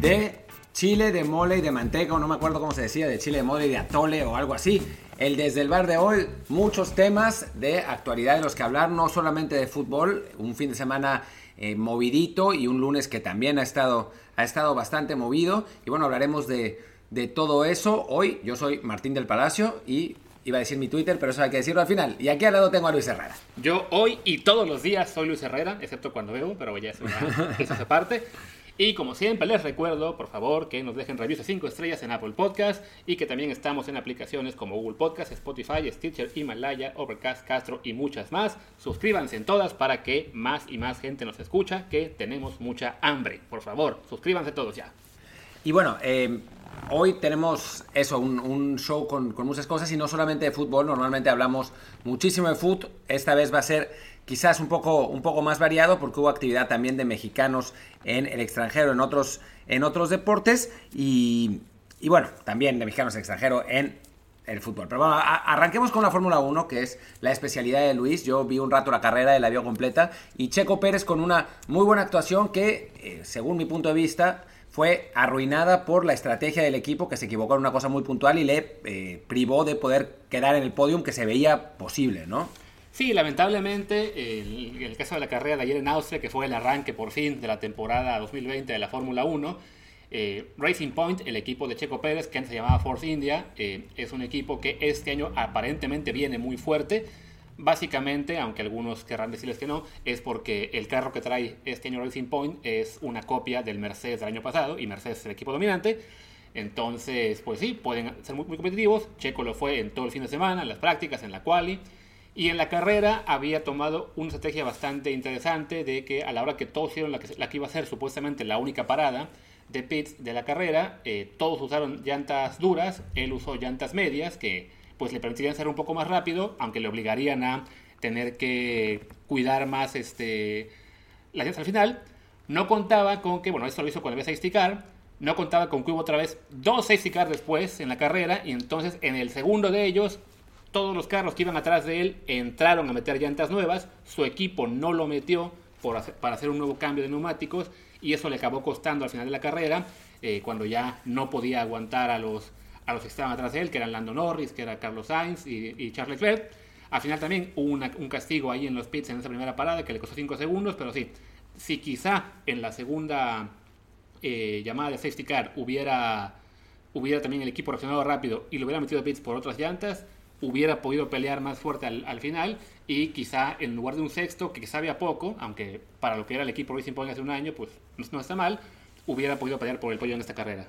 de chile de mole y de manteca, o no me acuerdo cómo se decía, de chile de mole y de atole o algo así. El desde el bar de hoy, muchos temas de actualidad de los que hablar, no solamente de fútbol, un fin de semana eh, movidito y un lunes que también ha estado, ha estado bastante movido. Y bueno, hablaremos de, de todo eso. Hoy yo soy Martín del Palacio y iba a decir mi Twitter, pero eso hay que decirlo al final. Y aquí al lado tengo a Luis Herrera. Yo hoy y todos los días soy Luis Herrera, excepto cuando veo, pero ya eso, ya, eso hace parte. Y como siempre les recuerdo, por favor, que nos dejen reviews de 5 estrellas en Apple Podcast y que también estamos en aplicaciones como Google Podcast, Spotify, Stitcher, Himalaya, Overcast, Castro y muchas más. Suscríbanse en todas para que más y más gente nos escucha, que tenemos mucha hambre. Por favor, suscríbanse todos ya. Y bueno, eh, hoy tenemos eso, un, show con, con, muchas cosas y no solamente de fútbol, normalmente hablamos muchísimo de fútbol, esta vez va a ser quizás un poco, un poco más variado porque hubo actividad también de mexicanos en el extranjero, en otros, en otros deportes y, bueno, también de mexicanos en el extranjero en el fútbol. Pero bueno, arranquemos con la Fórmula 1, que es la especialidad de Luis. Yo vi un rato la carrera y la vio completa. Y Checo Pérez con una muy buena actuación que, eh, según mi punto de vista, fue arruinada por la estrategia del equipo que se equivocó en una cosa muy puntual y le eh, privó de poder quedar en el podium que se veía posible, ¿no? Sí, lamentablemente, el, el, caso de la carrera de ayer en Austria, que fue el arranque por fin de la temporada 2020 de la Fórmula 1, eh, Racing Point, el equipo de Checo Pérez, que antes se llamaba Force India, eh, es un equipo que este año aparentemente viene muy fuerte. Básicamente, aunque algunos querrán decirles que no, es porque el carro que trae este año Racing Point es una copia del Mercedes del año pasado y Mercedes es el equipo dominante. Entonces, pues sí, pueden ser muy, muy competitivos. Checo lo fue en todo el fin de semana, en las prácticas, en la quali. Y en la carrera había tomado una estrategia bastante interesante de que a la hora que todos hicieron la que, iba a ser supuestamente la única parada de pits de la carrera, eh, todos usaron llantas duras, él usó llantas medias que pues le permitirían ser un poco más rápido, aunque le obligarían a tener que cuidar más este, las llantas al final. No contaba con que, bueno, esto lo hizo con el safety car, no contaba con que hubo otra vez dos safety car después en la carrera y entonces en el segundo de ellos todos los carros que iban atrás de él entraron a meter llantas nuevas, su equipo no lo metió para hacer un nuevo cambio de neumáticos y eso le acabó costando al final de la carrera, eh, cuando ya no podía aguantar a los, a los que estaban atrás de él, que eran Lando Norris, que era Carlos Sainz y, Charles Leclerc. Al final también hubo un castigo ahí en los pits en esa primera parada que le costó 5 segundos, pero sí, si quizá en la segunda eh, llamada de safety car hubiera, hubiera también el equipo reaccionado rápido y lo hubiera metido a pits por otras llantas, hubiera podido pelear más fuerte al, al, final y quizá en lugar de un sexto, que quizá había poco, aunque para lo que era el equipo Racing Point hace un año, pues no, no, está mal, hubiera podido pelear por el pollo en esta carrera.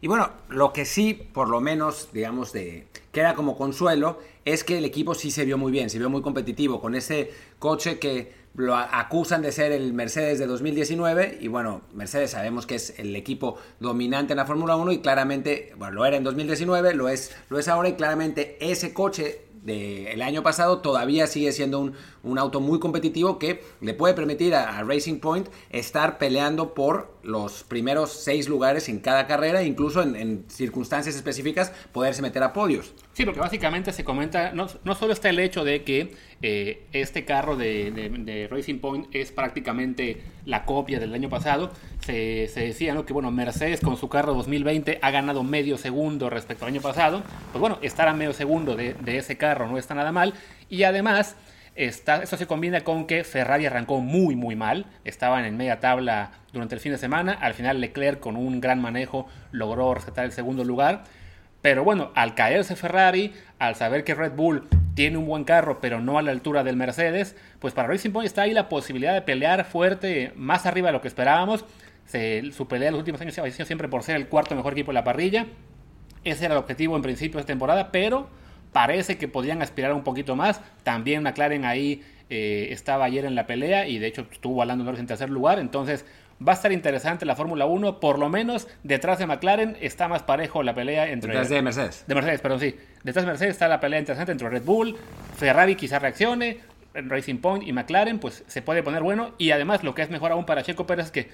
Y bueno, lo que sí, por lo menos, digamos, de queda como consuelo, es que el equipo sí se vio muy bien, se vio muy competitivo con ese coche que lo acusan de ser el Mercedes de 2019 y bueno, Mercedes sabemos que es el equipo dominante en la Fórmula 1 y claramente, bueno, lo era en 2019, lo es, lo es ahora y claramente ese coche de año pasado todavía sigue siendo un, un, auto muy competitivo que le puede permitir a, Racing Point estar peleando por los primeros seis lugares en cada carrera, incluso en, circunstancias específicas poderse meter a podios. Sí, porque básicamente se comenta, no, no solo está el hecho de que eh, este carro de, de, Racing Point es prácticamente la copia del año pasado, se, decía ¿no? que bueno, Mercedes con su carro 2020 ha ganado medio segundo respecto al año pasado, pues bueno, estar a medio segundo de, de ese carro no está nada mal, y además Está, esto se combina con que Ferrari arrancó muy muy mal, estaban en media tabla durante el fin de semana, al final Leclerc con un gran manejo logró rescatar el segundo lugar, pero bueno, al caerse Ferrari, al saber que Red Bull tiene un buen carro pero no a la altura del Mercedes, pues para Racing Point está ahí la posibilidad de pelear fuerte más arriba de lo que esperábamos, se, su pelea en los últimos años se ha sido siempre por ser el cuarto mejor equipo de la parrilla, ese era el objetivo en principio de esta temporada, pero parece que podrían aspirar un poquito más. También McLaren ahí eh, estaba ayer en la pelea y de hecho estuvo hablando Norris en tercer lugar. Entonces va a estar interesante la Fórmula 1. Por lo menos detrás de McLaren está más parejo la pelea entre. Detrás de Mercedes. De Mercedes, perdón, sí. Detrás de Mercedes está la pelea interesante entre Red Bull, Ferrari quizá reaccione. Racing Point y McLaren, pues se puede poner bueno. Y además, lo que es mejor aún para Checo Pérez es que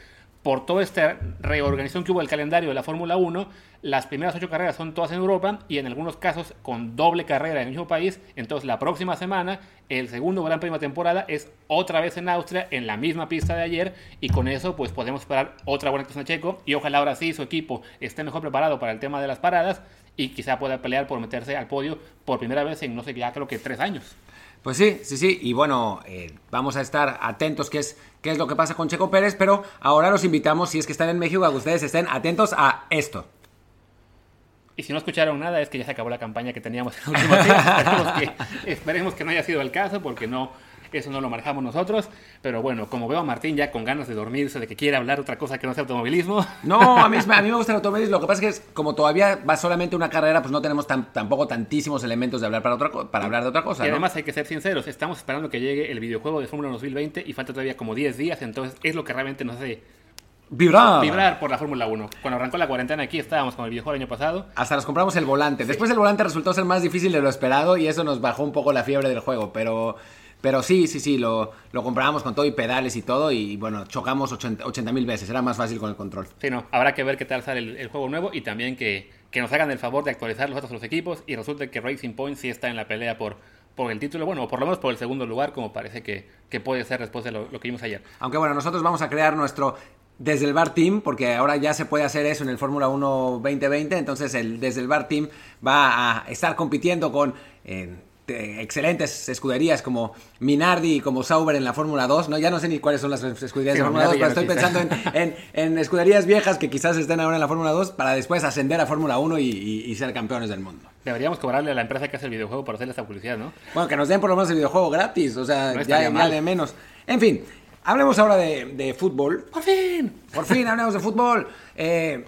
por toda esta reorganización que hubo del calendario de la Fórmula 1, las primeras ocho carreras son todas en Europa y en algunos casos con doble carrera en el mismo país. Entonces la próxima semana el segundo Gran Premio de temporada es otra vez en Austria, en la misma pista de ayer y con eso pues podemos esperar otra buena actuación de Checo y ojalá ahora sí su equipo esté mejor preparado para el tema de las paradas y quizá pueda pelear por meterse al podio por primera vez en no sé ya creo que tres años. Pues sí, sí, sí. Y bueno, eh, vamos a estar atentos qué es, qué es lo que pasa con Checo Pérez, pero ahora los invitamos, si es que están en México, a que ustedes estén atentos a esto. Y si no escucharon nada, es que ya se acabó la campaña que teníamos en el último esperemos, que, esperemos que no haya sido el caso, porque no, eso no lo manejamos nosotros. Pero bueno, como veo a Martín ya con ganas de dormirse, de que quiere hablar otra cosa que no sea automovilismo. No, a mí, a mí me gusta el automovilismo. Lo que pasa es que como todavía va solamente una carrera, pues no tenemos tampoco tantísimos elementos de hablar para, otra, para hablar de otra cosa. Y además hay que ser sinceros, estamos esperando que llegue el videojuego de Fórmula 2020 y falta todavía como 10 días, entonces es lo que realmente nos hace Vibrar. Vibrar por la Fórmula 1. Cuando arrancó la cuarentena aquí estábamos con el videojuego el año pasado. Hasta nos compramos el volante. Después el volante resultó ser más difícil de lo esperado y eso nos bajó un poco la fiebre del juego. Pero pero sí, sí, sí, lo, lo comprábamos con todo y pedales y todo y bueno, chocamos 80 mil veces, era más fácil con el control. Sí, no, habrá que ver qué tal sale el, juego nuevo y también que, que, nos hagan el favor de actualizar los otros equipos y resulte que Racing Point sí está en la pelea por, por el título, bueno, o por lo menos por el segundo lugar, como parece que, que puede ser después de lo, lo, que vimos ayer. Aunque bueno, nosotros vamos a crear nuestro desde el Bar Team, porque ahora ya se puede hacer eso en el Fórmula 1 2020, entonces el, desde el Bar Team va a estar compitiendo con... Eh, excelentes escuderías como Minardi y como Sauber en la Fórmula 2, ¿no? Ya no sé ni cuáles son las escuderías de Fórmula 2, pero estoy pensando en, escuderías viejas que quizás estén ahora en la Fórmula 2 para después ascender a Fórmula 1 y, ser campeones del mundo. Deberíamos cobrarle a la empresa que hace el videojuego por hacerle esta publicidad, ¿no? Bueno, que nos den por lo menos el videojuego gratis, o sea, ya, ya de menos. En fin, hablemos ahora de, fútbol. ¡Por fin! Por fin hablemos de fútbol. Eh,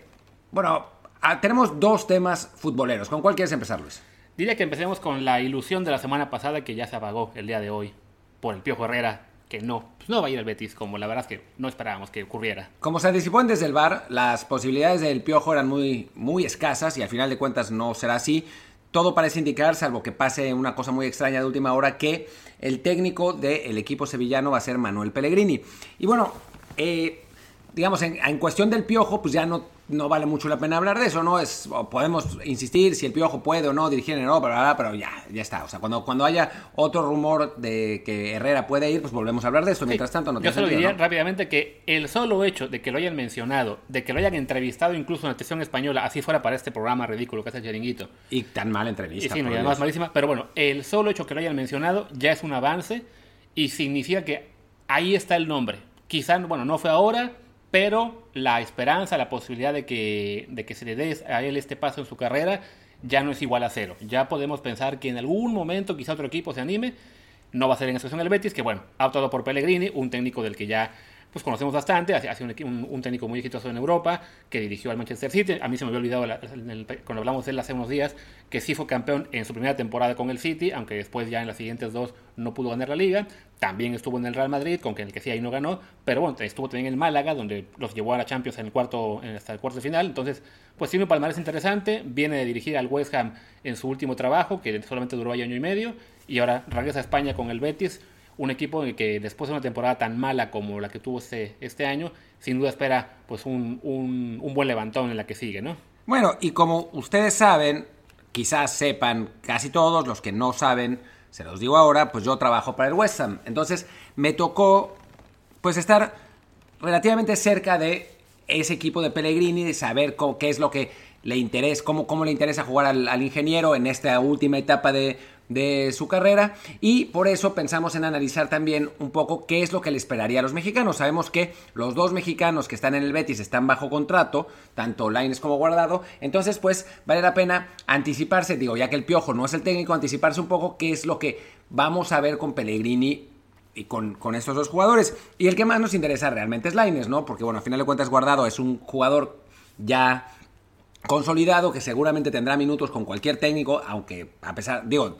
bueno, ah, tenemos dos temas futboleros. ¿Con cuál quieres empezar, Luis? Diría que empecemos con la ilusión de la semana pasada que ya se apagó el día de hoy por el Piojo Herrera, que no, pues no va a ir al Betis, como la verdad es que no esperábamos que ocurriera. Como se anticipó desde el bar, las posibilidades del Piojo eran muy, muy escasas y al final de cuentas no será así. Todo parece indicar, salvo que pase una cosa muy extraña de última hora, que el técnico del equipo sevillano va a ser Manuel Pellegrini. Y bueno, eh, digamos, en, en, cuestión del piojo, pues ya no, no vale mucho la pena hablar de eso, ¿no? Es, podemos insistir si el piojo puede o no dirigir en Europa, pero ya, ya está. O sea, cuando, cuando haya otro rumor de que Herrera puede ir, pues volvemos a hablar de esto. Mientras tanto, no Yo solo diría rápidamente que el solo hecho de que lo hayan mencionado, de que lo hayan entrevistado incluso en la televisión española, así fuera para este programa ridículo que hace el Chiringuito. Y tan mala entrevista. Y sí, no, y además malísima. Pero bueno, el solo hecho que lo hayan mencionado ya es un avance y significa que ahí está el nombre. Quizá, bueno, no fue ahora pero la esperanza, la posibilidad de que, de que se le dé a él este paso en su carrera ya no es igual a cero. Ya podemos pensar que en algún momento quizá otro equipo se anime. No va a ser en excepción el Betis, que bueno, ha optado por Pellegrini, un técnico del que ya pues conocemos bastante, hace un, un, técnico muy exitoso en Europa, que dirigió al Manchester City. A mí se me había olvidado cuando hablamos de él hace unos días, que sí fue campeón en su primera temporada con el City, aunque después ya en las siguientes dos no pudo ganar la liga. También estuvo en el Real Madrid, con el que sí ahí no ganó, pero bueno, estuvo también en el Málaga, donde los llevó a la Champions en el cuarto, hasta el cuarto de final. Entonces, pues tiene un palmarés interesante, viene de dirigir al West Ham en su último trabajo, que solamente duró año y medio, y ahora regresa a España con el Betis un equipo que después de una temporada tan mala como la que tuvo este, este año, sin duda espera pues un, un, buen levantón en la que sigue, ¿no? Bueno, y como ustedes saben, quizás sepan casi todos, los que no saben, se los digo ahora, pues yo trabajo para el West Ham. Entonces me tocó pues estar relativamente cerca de ese equipo de Pellegrini, de saber qué es lo que le interesa, cómo, cómo le interesa jugar al, ingeniero en esta última etapa de, de su carrera y por eso pensamos en analizar también un poco qué es lo que le esperaría a los mexicanos. Sabemos que los dos mexicanos que están en el Betis están bajo contrato, tanto Laines como Guardado, entonces pues vale la pena anticiparse, digo, ya que el Piojo no es el técnico, anticiparse un poco qué es lo que vamos a ver con Pellegrini y con, con, estos dos jugadores. Y el que más nos interesa realmente es Laines, ¿no? Porque bueno, a final de cuentas Guardado es un jugador ya consolidado que seguramente tendrá minutos con cualquier técnico, aunque a pesar, digo,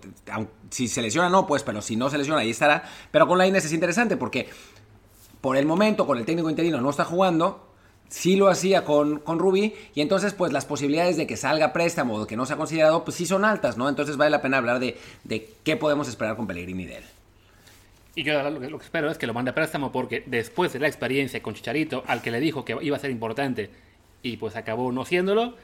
si se lesiona no, pues, pero si no se lesiona ahí estará. Pero con la Inés es interesante porque por el momento con el técnico interino no está jugando, sí lo hacía con, con Rubí y entonces pues las posibilidades de que salga préstamo o que no sea considerado pues sí son altas, ¿no? Entonces vale la pena hablar de, de qué podemos esperar con Pellegrini de él. Y yo lo que, espero es que lo mande a préstamo porque después de la experiencia con Chicharito, al que le dijo que iba a ser importante y pues acabó no siéndolo,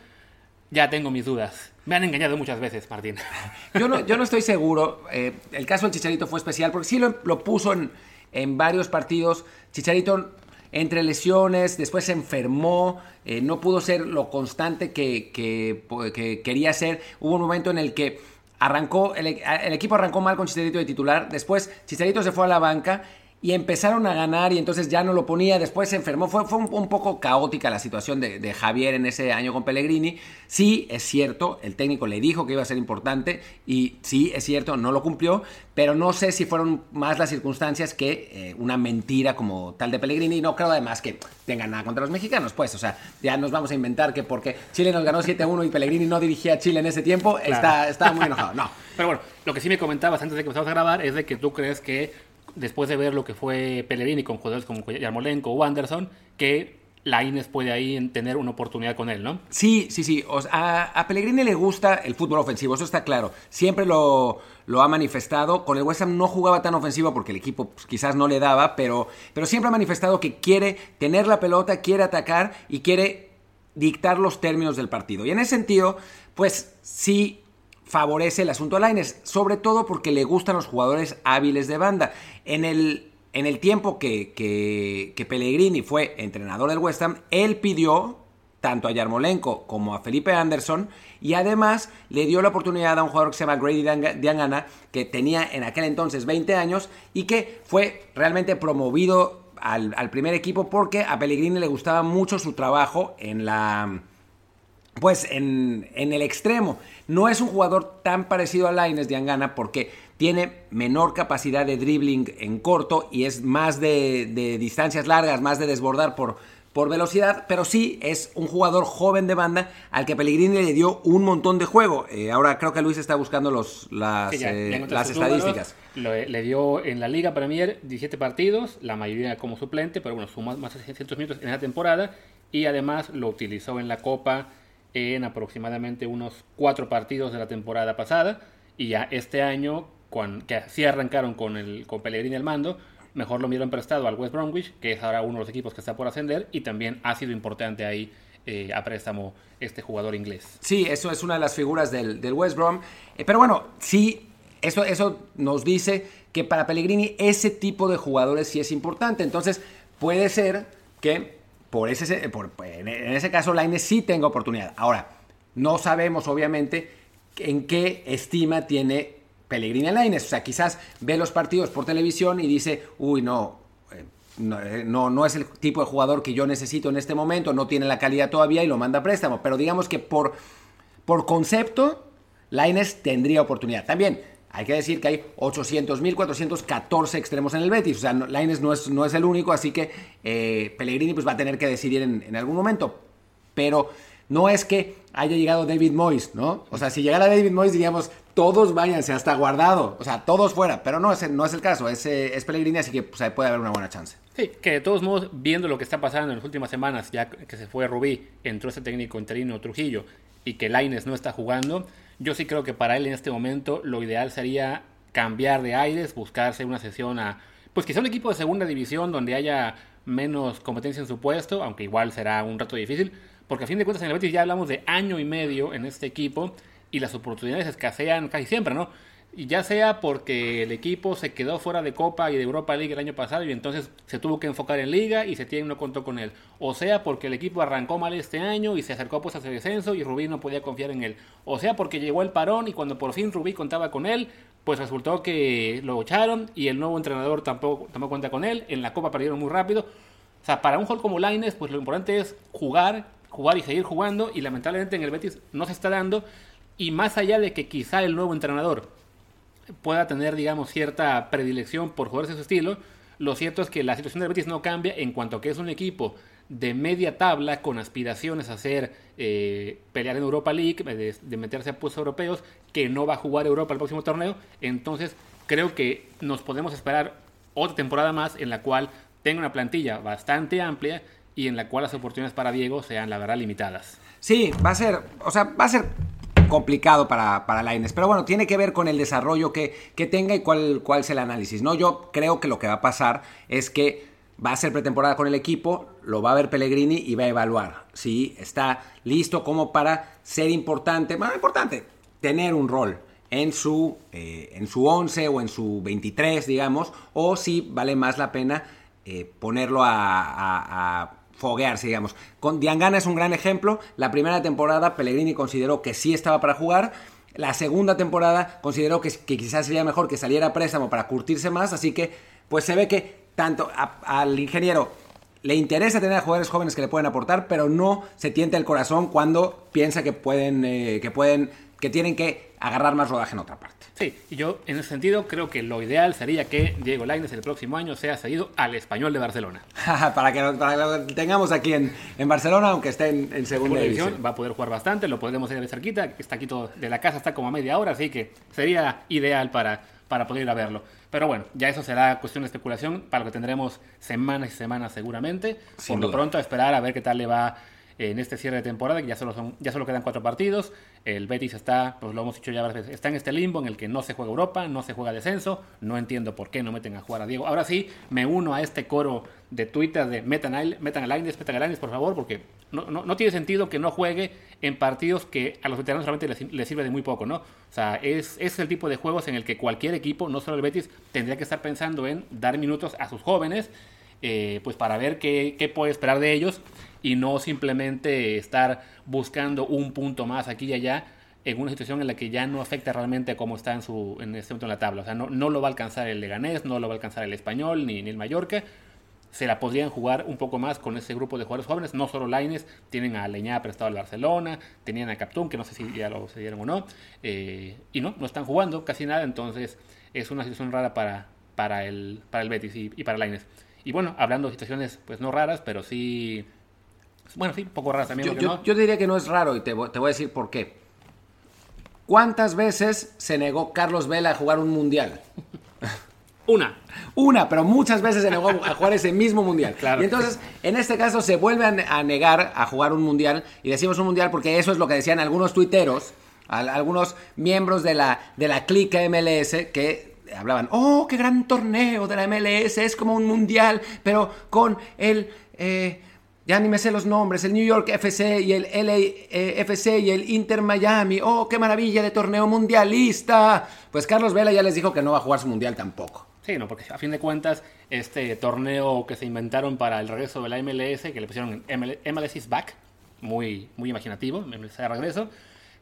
ya tengo mis dudas. Me han engañado muchas veces, Martín. Yo no, yo no estoy seguro. Eh, el caso del Chicharito fue especial porque sí lo, puso en, en, varios partidos. Chicharito entre lesiones, después se enfermó, eh, no pudo ser lo constante que, que, quería ser. Hubo un momento en el que arrancó, el, el, equipo arrancó mal con Chicharito de titular, después Chicharito se fue a la banca y empezaron a ganar y entonces ya no lo ponía, después se enfermó, fue, fue un, poco caótica la situación de, Javier en ese año con Pellegrini. Sí, es cierto, el técnico le dijo que iba a ser importante y sí, es cierto, no lo cumplió, pero no sé si fueron más las circunstancias que eh, una mentira como tal de Pellegrini. No creo además que tengan nada contra los mexicanos, pues, o sea, ya nos vamos a inventar que porque Chile nos ganó 7-1 y Pellegrini no dirigía a Chile en ese tiempo, está, está muy enojado. No. Pero bueno, lo que sí me comentabas antes de que empezamos a grabar es de que tú crees que después de ver lo que fue Pellegrini con jugadores como Yarmolenko o Anderson, que la Ines puede ahí tener una oportunidad con él, ¿no? Sí, sí, sí. a, Pellegrini le gusta el fútbol ofensivo, eso está claro. Siempre lo, lo ha manifestado. Con el West Ham no jugaba tan ofensivo porque el equipo pues, quizás no le daba, pero, pero siempre ha manifestado que quiere tener la pelota, quiere atacar y quiere dictar los términos del partido. Y en ese sentido, pues sí favorece el asunto a Laines, sobre todo porque le gustan los jugadores hábiles de banda. En el, en el tiempo que, que, Pellegrini fue entrenador del West Ham, él pidió tanto a Yarmolenko como a Felipe Anderson y además le dio la oportunidad a un jugador que se llama Grady Diangana, que tenía en aquel entonces 20 años y que fue realmente promovido al, al primer equipo porque a Pellegrini le gustaba mucho su trabajo en la pues en, el extremo. No es un jugador tan parecido a Laines de Angana porque tiene menor capacidad de dribbling en corto y es más de, distancias largas, más de desbordar por, por velocidad, pero sí es un jugador joven de banda al que Pellegrini le dio un montón de juego. Eh, ahora creo que Luis está buscando los, las, eh, las estadísticas. le dio en la Liga Premier 17 partidos, la mayoría como suplente, pero bueno, sumó más de 600 minutos en la temporada y además lo utilizó en la Copa en aproximadamente unos cuatro partidos de la temporada pasada y ya este año, que así arrancaron con, el, con Pellegrini al mando, mejor lo vieron prestado al West Bromwich, que es ahora uno de los equipos que está por ascender y también ha sido importante ahí eh, a préstamo este jugador inglés. Sí, eso es una de las figuras del, West Brom. Eh, pero bueno, sí, eso, eso nos dice que para Pellegrini ese tipo de jugadores sí es importante. Entonces, puede ser que por ese, en ese caso, Laine sí tenga oportunidad. Ahora, no sabemos, obviamente, en qué estima tiene Pellegrini a Lainez. O sea, quizás ve los partidos por televisión y dice, uy, no, eh, eh, no, no, es el tipo de jugador que yo necesito en este momento, no tiene la calidad todavía y lo manda a préstamo. Pero digamos que por, por concepto, Lainez tendría oportunidad. También hay que decir que hay 800.414 extremos en el Betis. O sea, Laines no es, no es el único, así que eh, Pellegrini pues, va a tener que decidir en, algún momento. Pero no es que haya llegado David Moyes, ¿no? O sea, si llegara David Moyes, digamos, todos váyanse hasta guardado. O sea, todos fuera. Pero no es, no es el caso. Es, es Pellegrini, así que pues, puede haber una buena chance. Sí, que de todos modos, viendo lo que está pasando en las últimas semanas, ya que se fue Rubí, entró este técnico interino Trujillo y que Laines no está jugando yo sí creo que para él en este momento lo ideal sería cambiar de aires, buscarse una sesión a, pues quizá un equipo de segunda división donde haya menos competencia en su puesto, aunque igual será un rato difícil, porque a fin de cuentas en el Betis ya hablamos de año y medio en este equipo y las oportunidades escasean casi siempre, ¿no? Y ya sea porque el equipo se quedó fuera de Copa y de Europa League el año pasado y entonces se tuvo que enfocar en Liga y Setién no contó con él. O sea porque el equipo arrancó mal este año y se acercó pues a su descenso y Rubí no podía confiar en él. O sea porque llegó el parón y cuando por fin Rubí contaba con él, pues resultó que lo echaron y el nuevo entrenador tampoco, tampoco cuenta con él. En la Copa perdieron muy rápido. O sea, para un juego como Laines, pues lo importante es jugar, jugar y seguir jugando y lamentablemente en el Betis no se está dando. Y más allá de que quizá el nuevo entrenador pueda tener, digamos, cierta predilección por jugadores de su estilo, lo cierto es que la situación del Betis no cambia en cuanto a que es un equipo de media tabla con aspiraciones a hacer eh, pelear en Europa League, de, meterse a puestos europeos, que no va a jugar Europa el próximo torneo. Entonces creo que nos podemos esperar otra temporada más en la cual tenga una plantilla bastante amplia y en la cual las oportunidades para Diego sean la verdad limitadas. Sí, va a ser, o sea, va a ser complicado para, para. Pero bueno, tiene que ver con el desarrollo que, que tenga y cuál, cuál es el análisis. ¿no? Yo creo que lo que va a pasar es que va a ser pretemporada con el equipo, lo va a ver Pellegrini y va a evaluar si está listo como para ser importante, más importante, tener un rol en su, eh, en su 11 o en su 23, digamos, o si vale más la pena eh, ponerlo a, foguearse, digamos. Con Diangana es un gran ejemplo. La primera temporada Pellegrini consideró que sí estaba para jugar. La segunda temporada consideró que, quizás sería mejor que saliera a préstamo para curtirse más, así que pues se ve que tanto al ingeniero le interesa tener a jugadores jóvenes que le pueden aportar, pero no se tiente el corazón cuando piensa que pueden, eh, que pueden, que tienen que agarrar más rodaje en otra parte. Sí, y yo en ese sentido creo que lo ideal sería que Diego Lainez el próximo año sea cedido al español de Barcelona. para, que, lo tengamos aquí en, en Barcelona, aunque esté en, en segunda división. Va a poder jugar bastante, lo podemos ir de cerquita, está aquí todo de la casa, está como a media hora, así que sería ideal para, para poder ir a verlo. Pero bueno, ya eso será cuestión de especulación para lo que tendremos semanas y semanas seguramente. Por lo pronto a esperar a ver qué tal le va en este cierre de temporada, que ya solo, son, ya solo quedan cuatro partidos. El Betis está, pues lo hemos dicho ya varias veces, está en este limbo en el que no se juega Europa, no se juega descenso. No entiendo por qué no meten a jugar a Diego. Ahora sí, me uno a este coro de Twitter de metan a, Lines, por favor, porque no, no, tiene sentido que no juegue en partidos que a los veteranos realmente les, sirve de muy poco, ¿no? O sea, es, es el tipo de juegos en el que cualquier equipo, no solo el Betis, tendría que estar pensando en dar minutos a sus jóvenes, eh, pues para ver qué, qué puede esperar de ellos y no simplemente estar buscando un punto más aquí y allá en una situación en la que ya no afecta realmente cómo está en, su, en este momento en la tabla. O sea, no, no lo va a alcanzar el Leganés, no lo va a alcanzar el Español ni, ni el Mallorca. Se la podrían jugar un poco más con ese grupo de jugadores jóvenes. No solo Laines, tienen a Leñá prestado al Barcelona, tenían a Captún, que no sé si ya lo cedieron o no. Eh, y no, no están jugando casi nada. Entonces es una situación rara para, para, el, para el Betis y, y para Laines. Y bueno, hablando de situaciones pues no raras, pero sí bueno, sí, un poco raro también. Yo, diría que no es raro y te, voy a decir por qué. ¿Cuántas veces se negó Carlos Vela a jugar un mundial? Una. Una, pero muchas veces se negó a jugar ese mismo mundial. Claro. Y entonces, en este caso, se vuelve a negar a jugar un mundial. Y decimos un mundial porque eso es lo que decían algunos tuiteros, algunos miembros de la, de la clica MLS que hablaban, oh, qué gran torneo de la MLS, es como un mundial, pero con el... Eh, ya ni me sé los nombres, el New York FC y el LA eh, FC y el Inter Miami. ¡Oh, qué maravilla de torneo mundialista! Pues Carlos Vela ya les dijo que no va a jugar su mundial tampoco. Sí, no, porque a fin de cuentas, este torneo que se inventaron para el regreso de la MLS, que le pusieron MLS is back, muy, muy imaginativo, MLS de regreso,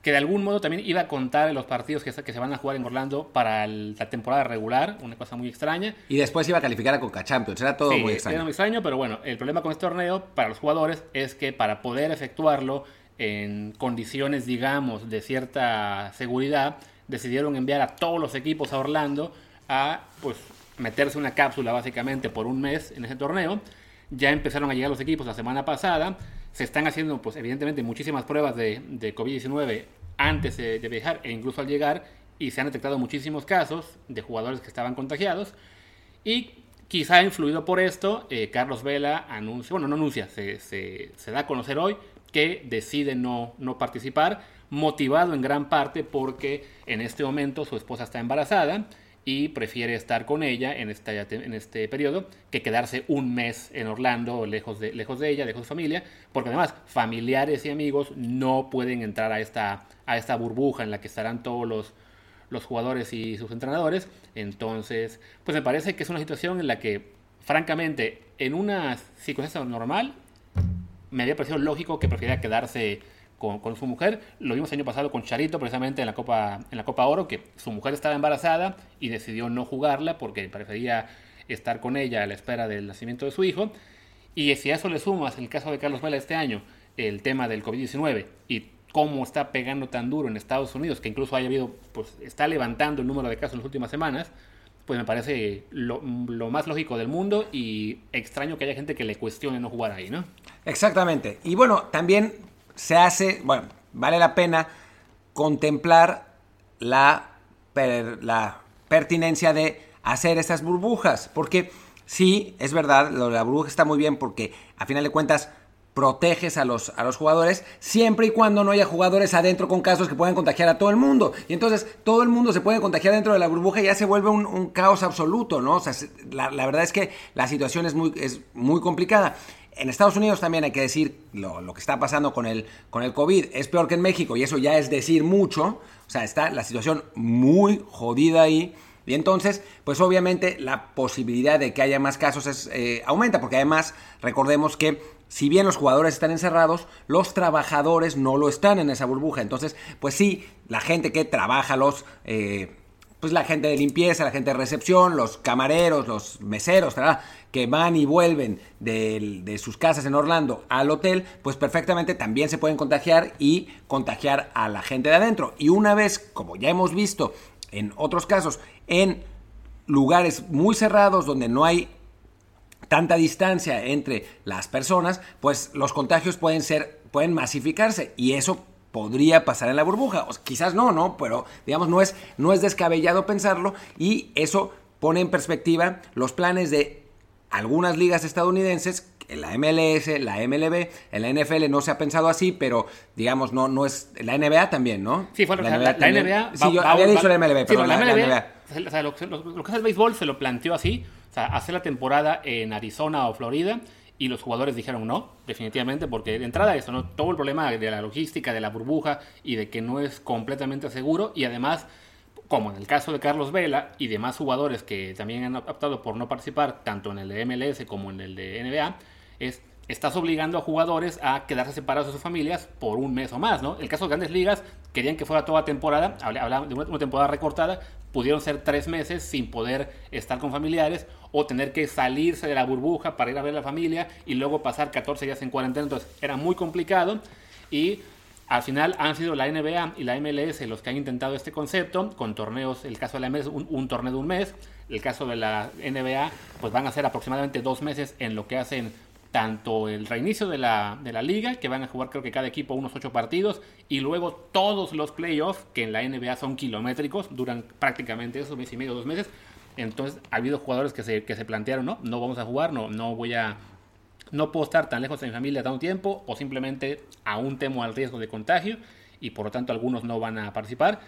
que de algún modo también iba a contar los partidos que, que se van a jugar en Orlando para la temporada regular, una cosa muy extraña. Y después iba a calificar a Coca Champions, era todo muy extraño. Era muy extraño, pero bueno, el problema con este torneo para los jugadores es que para poder efectuarlo en condiciones, digamos, de cierta seguridad, decidieron enviar a todos los equipos a Orlando a, pues, meterse una cápsula básicamente por un mes en ese torneo. Ya empezaron a llegar los equipos la semana pasada se están haciendo, pues evidentemente, muchísimas pruebas de, COVID-19 antes de, viajar e incluso al llegar y se han detectado muchísimos casos de jugadores que estaban contagiados. Y quizá influido por esto, eh, Carlos Vela anuncia, bueno, no anuncia, se, se, da a conocer hoy que decide no, no participar, motivado en gran parte porque en este momento su esposa está embarazada y prefiere estar con ella en este, en este periodo que quedarse un mes en Orlando lejos de, lejos de ella, lejos de su familia, porque además familiares y amigos no pueden entrar a esta, a esta burbuja en la que estarán todos los, los jugadores y sus entrenadores. Entonces, pues me parece que es una situación en la que, francamente, en una circunstancia normal, me había parecido lógico que prefiera quedarse con, su mujer. Lo vimos el año pasado con Charito, precisamente en la, Copa, en la Copa Oro, que su mujer estaba embarazada y decidió no jugarla porque prefería estar con ella a la espera del nacimiento de su hijo. Y si a eso le sumas el caso de Carlos Vela este año, el tema del COVID-19 y cómo está pegando tan duro en Estados Unidos, que incluso haya habido, pues está levantando el número de casos en las últimas semanas, pues me parece lo, lo, más lógico del mundo y extraño que haya gente que le cuestione no jugar ahí, ¿no? Exactamente. Y bueno, también se hace, bueno, vale la pena contemplar la, la pertinencia de hacer estas burbujas, porque sí, es verdad, lo de la burbuja está muy bien porque a final de cuentas proteges a los, a los jugadores siempre y cuando no haya jugadores adentro con casos que puedan contagiar a todo el mundo. Y entonces todo el mundo se puede contagiar dentro de la burbuja y ya se vuelve un, caos absoluto, ¿no? O sea, la, verdad es que la situación es muy, es muy complicada. En Estados Unidos también hay que decir lo, que está pasando con el, con el COVID. Es peor que en México y eso ya es decir mucho. O sea, está la situación muy jodida ahí. Y entonces, pues obviamente la posibilidad de que haya más casos es, eh, aumenta, porque además recordemos que si bien los jugadores están encerrados, los trabajadores no lo están en esa burbuja. Entonces, pues sí, la gente que trabaja, los... Eh, pues la gente de limpieza, la gente de recepción, los camareros, los meseros, que van y vuelven de, de, sus casas en Orlando al hotel, pues perfectamente también se pueden contagiar y contagiar a la gente de adentro. Y una vez, como ya hemos visto en otros casos, en lugares muy cerrados donde no hay tanta distancia entre las personas, pues los contagios pueden ser, pueden masificarse y eso podría pasar en la burbuja. O quizás no, ¿no? Pero digamos, no es, no es descabellado pensarlo y eso pone en perspectiva los planes de algunas ligas estadounidenses en la MLS, la MLB, en la NFL no se ha pensado así, pero digamos, no, no es. La NBA también, ¿no? Sí, fue la, NBA. La, NBA sí, yo había dicho la MLB, pero la, NBA. O sea, lo, que es el béisbol se lo planteó así: o sea, hacer la temporada en Arizona o Florida. Y los jugadores dijeron no, definitivamente, porque de entrada eso, ¿no? Todo el problema de la logística, de la burbuja y de que no es completamente seguro. Y además, como en el caso de Carlos Vela y demás jugadores que también han optado por no participar tanto en el de MLS como en el de NBA, es estás obligando a jugadores a quedarse separados de sus familias por un mes o más, ¿no? El caso de grandes ligas, querían que fuera toda temporada, hablaban de una temporada recortada, pudieron ser tres meses sin poder estar con familiares o tener que salirse de la burbuja para ir a ver a la familia y luego pasar 14 días en cuarentena, entonces era muy complicado y al final han sido la NBA y la MLS los que han intentado este concepto con torneos, el caso de la MLS, un, un torneo de un mes, el caso de la NBA, pues van a ser aproximadamente dos meses en lo que hacen tanto el reinicio de la, de la liga, que van a jugar creo que cada equipo unos ocho partidos, y luego todos los playoffs, que en la NBA son kilométricos, duran prácticamente esos mes y medio, dos meses. Entonces ha habido jugadores que se, que se plantearon, no, no vamos a jugar, no, no voy a, no puedo estar tan lejos de mi familia tanto tiempo, o simplemente aún temo al riesgo de contagio, y por lo tanto algunos no van a participar.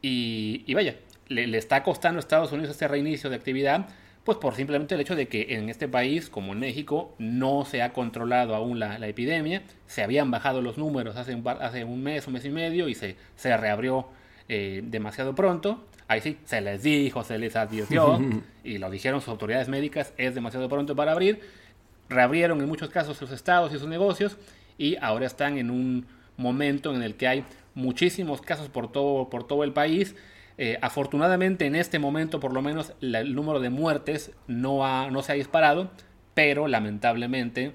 Y, y vaya, le, le está costando a Estados Unidos este reinicio de actividad, pues por simplemente el hecho de que en este país, como en México, no se ha controlado aún la, epidemia, se habían bajado los números hace un, hace un mes, un mes y medio, y se, se reabrió eh, demasiado pronto. Ahí sí, se les dijo, se les advirtió, y lo dijeron sus autoridades médicas, es demasiado pronto para abrir. Reabrieron en muchos casos sus estados y sus negocios, y ahora están en un momento en el que hay muchísimos casos por todo, por todo el país eh, afortunadamente en este momento por lo menos el número de muertes no, ha, no se ha disparado, pero lamentablemente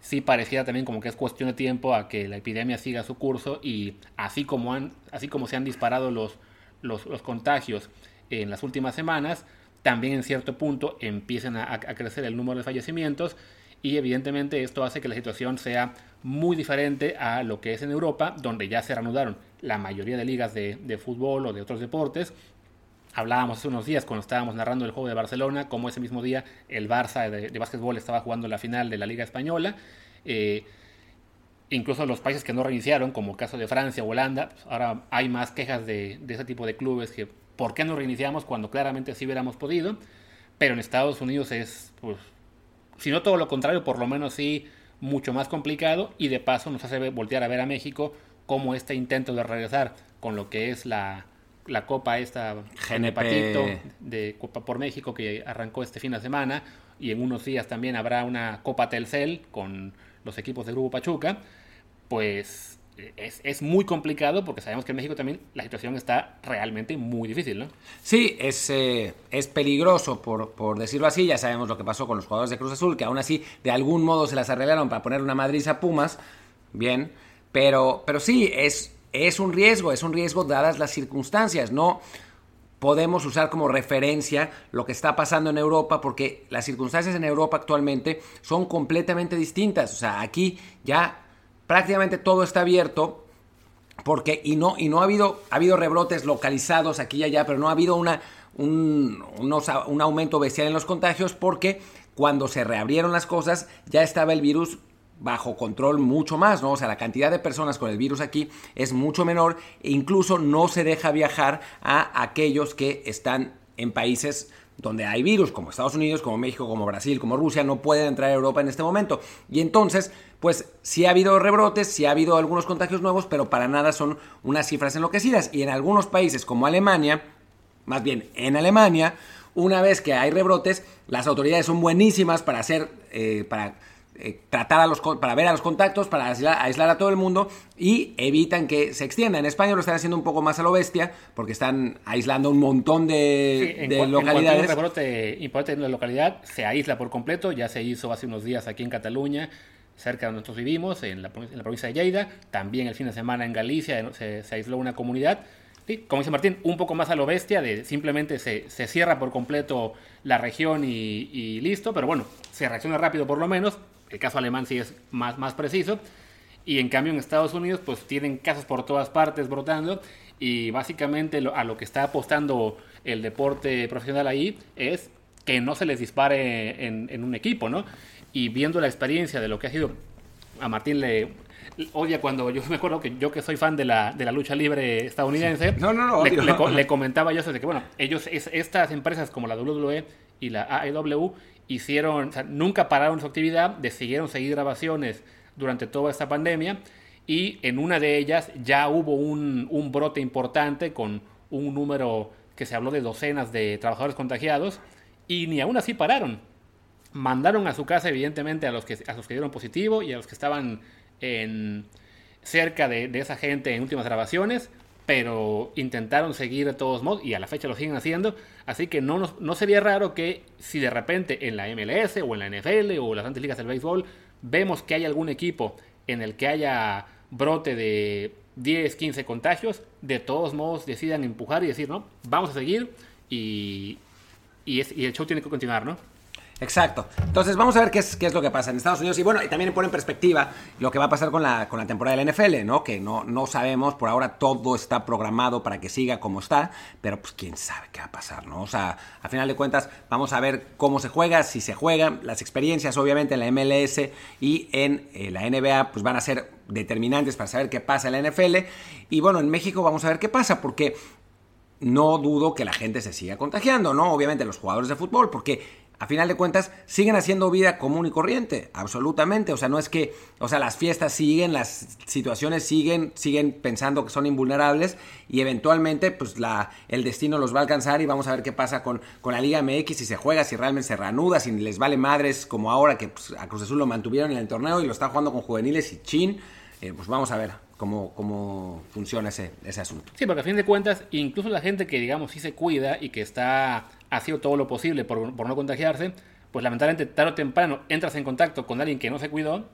sí parecía también como que es cuestión de tiempo a que la epidemia siga su curso y así como, han, así como se han disparado los, los, contagios en las últimas semanas, también en cierto punto empiezan a, crecer el número de fallecimientos y evidentemente esto hace que la situación sea muy diferente a lo que es en Europa, donde ya se reanudaron la mayoría de ligas de, fútbol o de otros deportes. Hablábamos hace unos días cuando estábamos narrando el juego de Barcelona, como ese mismo día el Barça de, básquetbol estaba jugando la final de la Liga Española. Eh, incluso los países que no reiniciaron, como el caso de Francia o Holanda, pues ahora hay más quejas de, de, ese tipo de clubes que ¿por qué no reiniciamos cuando claramente sí hubiéramos podido? Pero en Estados Unidos es, pues, si no todo lo contrario, por lo menos sí mucho más complicado y de paso nos hace voltear a ver a México como este intento de regresar con lo que es la, la Copa esta GNP de Copa por México que arrancó este fin de semana y en unos días también habrá una Copa Telcel con los equipos de Grupo Pachuca, pues es, muy complicado porque sabemos que en México también la situación está realmente muy difícil, ¿no? Sí, es, eh, es peligroso, por, por, decirlo así. Ya sabemos lo que pasó con los jugadores de Cruz Azul, que aún así de algún modo se las arreglaron para poner una Madrid a Pumas. Bien, pero, pero sí, es, es un riesgo, es un riesgo dadas las circunstancias. No podemos usar como referencia lo que está pasando en Europa porque las circunstancias en Europa actualmente son completamente distintas. O sea, aquí ya prácticamente todo está abierto porque y no y no ha habido ha habido rebrotes localizados aquí y allá, pero no ha habido una un, un aumento bestial en los contagios porque cuando se reabrieron las cosas ya estaba el virus bajo control mucho más, ¿no? O sea, la cantidad de personas con el virus aquí es mucho menor e incluso no se deja viajar a aquellos que están en países donde hay virus, como Estados Unidos, como México, como Brasil, como Rusia, no pueden entrar a Europa en este momento. Y entonces, pues sí ha habido rebrotes, sí ha habido algunos contagios nuevos, pero para nada son unas cifras enloquecidas. Y en algunos países como Alemania, más bien en Alemania, una vez que hay rebrotes, las autoridades son buenísimas para hacer, eh, para eh, tratar a los, para ver a los contactos, para aislar, a todo el mundo y evitan que se extienda. En España lo están haciendo un poco más a lo bestia porque están aislando un montón de, en de localidades. rebrote importante en la localidad, se aísla por completo. Ya se hizo hace unos días aquí en Cataluña, cerca de donde nosotros vivimos, en la, provincia de Lleida. También el fin de semana en Galicia se, se aisló una comunidad como dice Martín, un poco más a lo bestia, de simplemente se, cierra por completo la región y, listo, pero bueno, se reacciona rápido por lo menos, el caso alemán sí es más, más preciso, y en cambio en Estados Unidos pues tienen casos por todas partes brotando, y básicamente a lo que está apostando el deporte profesional ahí es que no se les dispare en, en un equipo, ¿no? Y viendo la experiencia de lo que ha sido, a Martín le, odia cuando yo me acuerdo que yo que soy fan de la, de la lucha libre estadounidense, no, no, no, le, comentaba yo eso de que, bueno, ellos, estas empresas como la WWE y la AEW hicieron, nunca pararon su actividad, decidieron seguir grabaciones durante toda esta pandemia y en una de ellas ya hubo un, brote importante con un número que se habló de docenas de trabajadores contagiados y ni aún así pararon. Mandaron a su casa, evidentemente, a los que, a los que dieron positivo y a los que estaban cerca de, esa gente en últimas grabaciones, pero intentaron seguir de todos modos y a la fecha lo siguen haciendo. Así que no, no sería raro que si de repente en la MLS o en la NFL o las antes ligas del béisbol vemos que hay algún equipo en el que haya brote de 10, 15 contagios, de todos modos decidan empujar y decir, no, vamos a seguir y, y el show tiene que continuar, ¿no? Exacto. Entonces vamos a ver qué es, qué es lo que pasa en Estados Unidos y bueno, y también pone en perspectiva lo que va a pasar con la, con la temporada de la NFL, ¿no? Que no, no sabemos, por ahora todo está programado para que siga como está, pero pues quién sabe qué va a pasar, ¿no? O sea, a final de cuentas vamos a ver cómo se juega, si se juega, las experiencias obviamente en la MLS y en eh, la NBA pues van a ser determinantes para saber qué pasa en la NFL y bueno, en México vamos a ver qué pasa porque no dudo que la gente se siga contagiando, ¿no? Obviamente los jugadores de fútbol, porque a final de cuentas, siguen haciendo vida común y corriente, absolutamente. O sea, no es que, o sea, las fiestas siguen, las situaciones siguen, siguen pensando que son invulnerables y eventualmente, pues, el destino los va a alcanzar y vamos a ver qué pasa con, con la Liga MX, si se juega, si realmente se reanuda, si les vale madres, como ahora que pues, a Cruz Azul lo mantuvieron en el torneo y lo está jugando con juveniles y chin. Eh, pues vamos a ver cómo, cómo funciona ese, ese asunto. Sí, porque a fin de cuentas, incluso la gente que, digamos, sí se cuida y que está ha sido todo lo posible por, no contagiarse, pues lamentablemente tarde o temprano entras en contacto con alguien que no se cuidó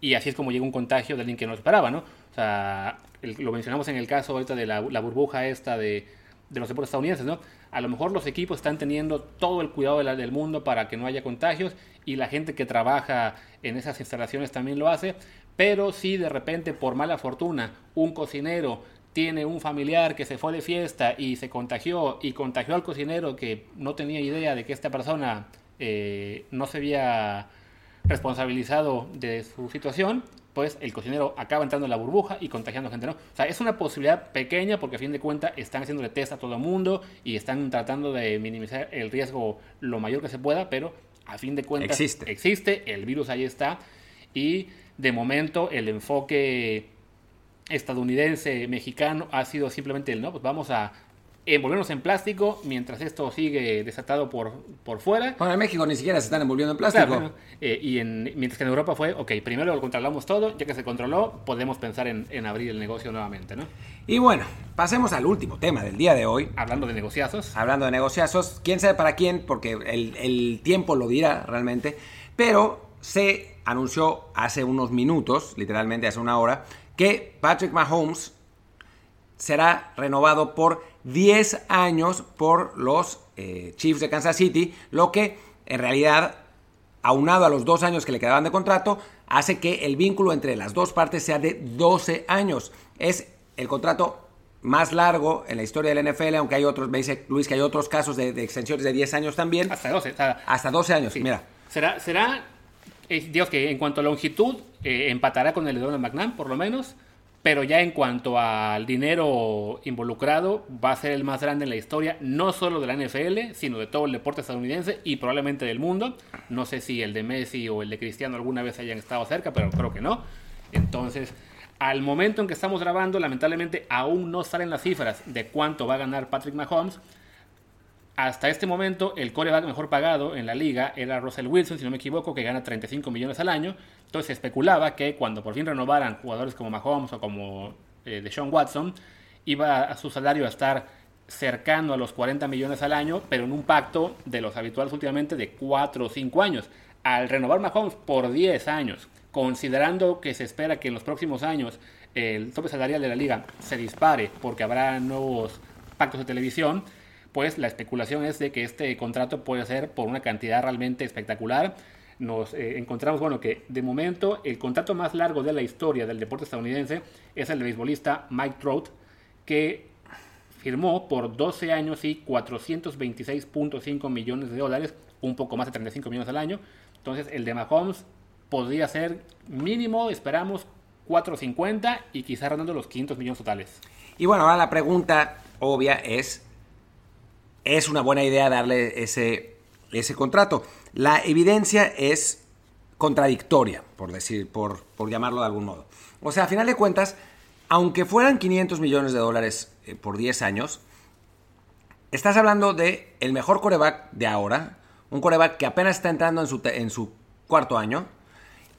y así es como llega un contagio de alguien que no esperaba, ¿no? O sea, lo mencionamos en el caso ahorita de la, burbuja esta de, los deportes estadounidenses, ¿no? A lo mejor los equipos están teniendo todo el cuidado del mundo para que no haya contagios y la gente que trabaja en esas instalaciones también lo hace, pero si de repente por mala fortuna un cocinero tiene un familiar que se fue de fiesta y se contagió y contagió al cocinero que no tenía idea de que esta persona eh, no se había responsabilizado de su situación, pues el cocinero acaba entrando en la burbuja y contagiando gente, ¿no? O sea, es una posibilidad pequeña porque a fin de cuentas están haciéndole test a todo el mundo y están tratando de minimizar el riesgo lo mayor que se pueda, pero a fin de cuentas existe, existe el virus ahí está y de momento el enfoque estadounidense, mexicano, ha sido simplemente el no, pues vamos a envolvernos en plástico mientras esto sigue desatado por, por fuera. Bueno, en México ni siquiera se están envolviendo en plástico. Eh, y en, mientras que en Europa fue, ok, primero lo controlamos todo, ya que se controló, podemos pensar en, en, abrir el negocio nuevamente, ¿no? Y bueno, pasemos al último tema del día de hoy. Hablando de negociazos. Hablando de negociazos, quién sabe para quién, porque el, el tiempo lo dirá realmente, pero se anunció hace unos minutos, literalmente hace una hora, que Patrick Mahomes será renovado por 10 años por los eh, Chiefs de Kansas City, lo que en realidad, aunado a los dos años que le quedaban de contrato, hace que el vínculo entre las dos partes sea de 12 años. Es el contrato más largo en la historia del NFL, aunque hay otros, me dice Luis que hay otros casos de, extensiones de 10 años también. Hasta 12. hasta 12 años, mira. Será, será Dios que en cuanto a longitud, eh, empatará con el de Donald McNabb, por lo menos. Pero ya en cuanto al dinero involucrado, va a ser el más grande en la historia, no solo de la NFL, sino de todo el deporte estadounidense y probablemente del mundo. No sé si el de Messi o el de Cristiano alguna vez hayan estado cerca, pero creo que no. Entonces, al momento en que estamos grabando, lamentablemente aún no salen las cifras de cuánto va a ganar Patrick Mahomes. Hasta este momento, el coreback mejor pagado en la liga era Russell Wilson, si no me equivoco, que gana 35 millones al año. Entonces se especulaba que cuando por fin renovaran jugadores como Mahomes o como eh, Deshaun Watson, iba a su salario a estar cercano a los 40 millones al año, pero en un pacto de los habituales últimamente de 4 o 5 años. Al renovar Mahomes por 10 años, considerando que se espera que en los próximos años el tope salarial de la liga se dispare porque habrá nuevos pactos de televisión, pues la especulación es de que este contrato puede ser por una cantidad realmente espectacular. Nos eh, encontramos, bueno, que de momento el contrato más largo de la historia del deporte estadounidense es el de beisbolista Mike Trout, que firmó por 12 años y 426.5 millones de dólares, un poco más de 35 millones al año. Entonces el de Mahomes podría ser mínimo, esperamos, 450 y quizá rondando los 500 millones totales. Y bueno, ahora la pregunta obvia es, es una buena idea darle ese, ese contrato. La evidencia es contradictoria, por decir, por, por llamarlo de algún modo. O sea, a final de cuentas, aunque fueran 500 millones de dólares eh, por 10 años, estás hablando de el mejor coreback de ahora, un coreback que apenas está entrando en su, en su cuarto año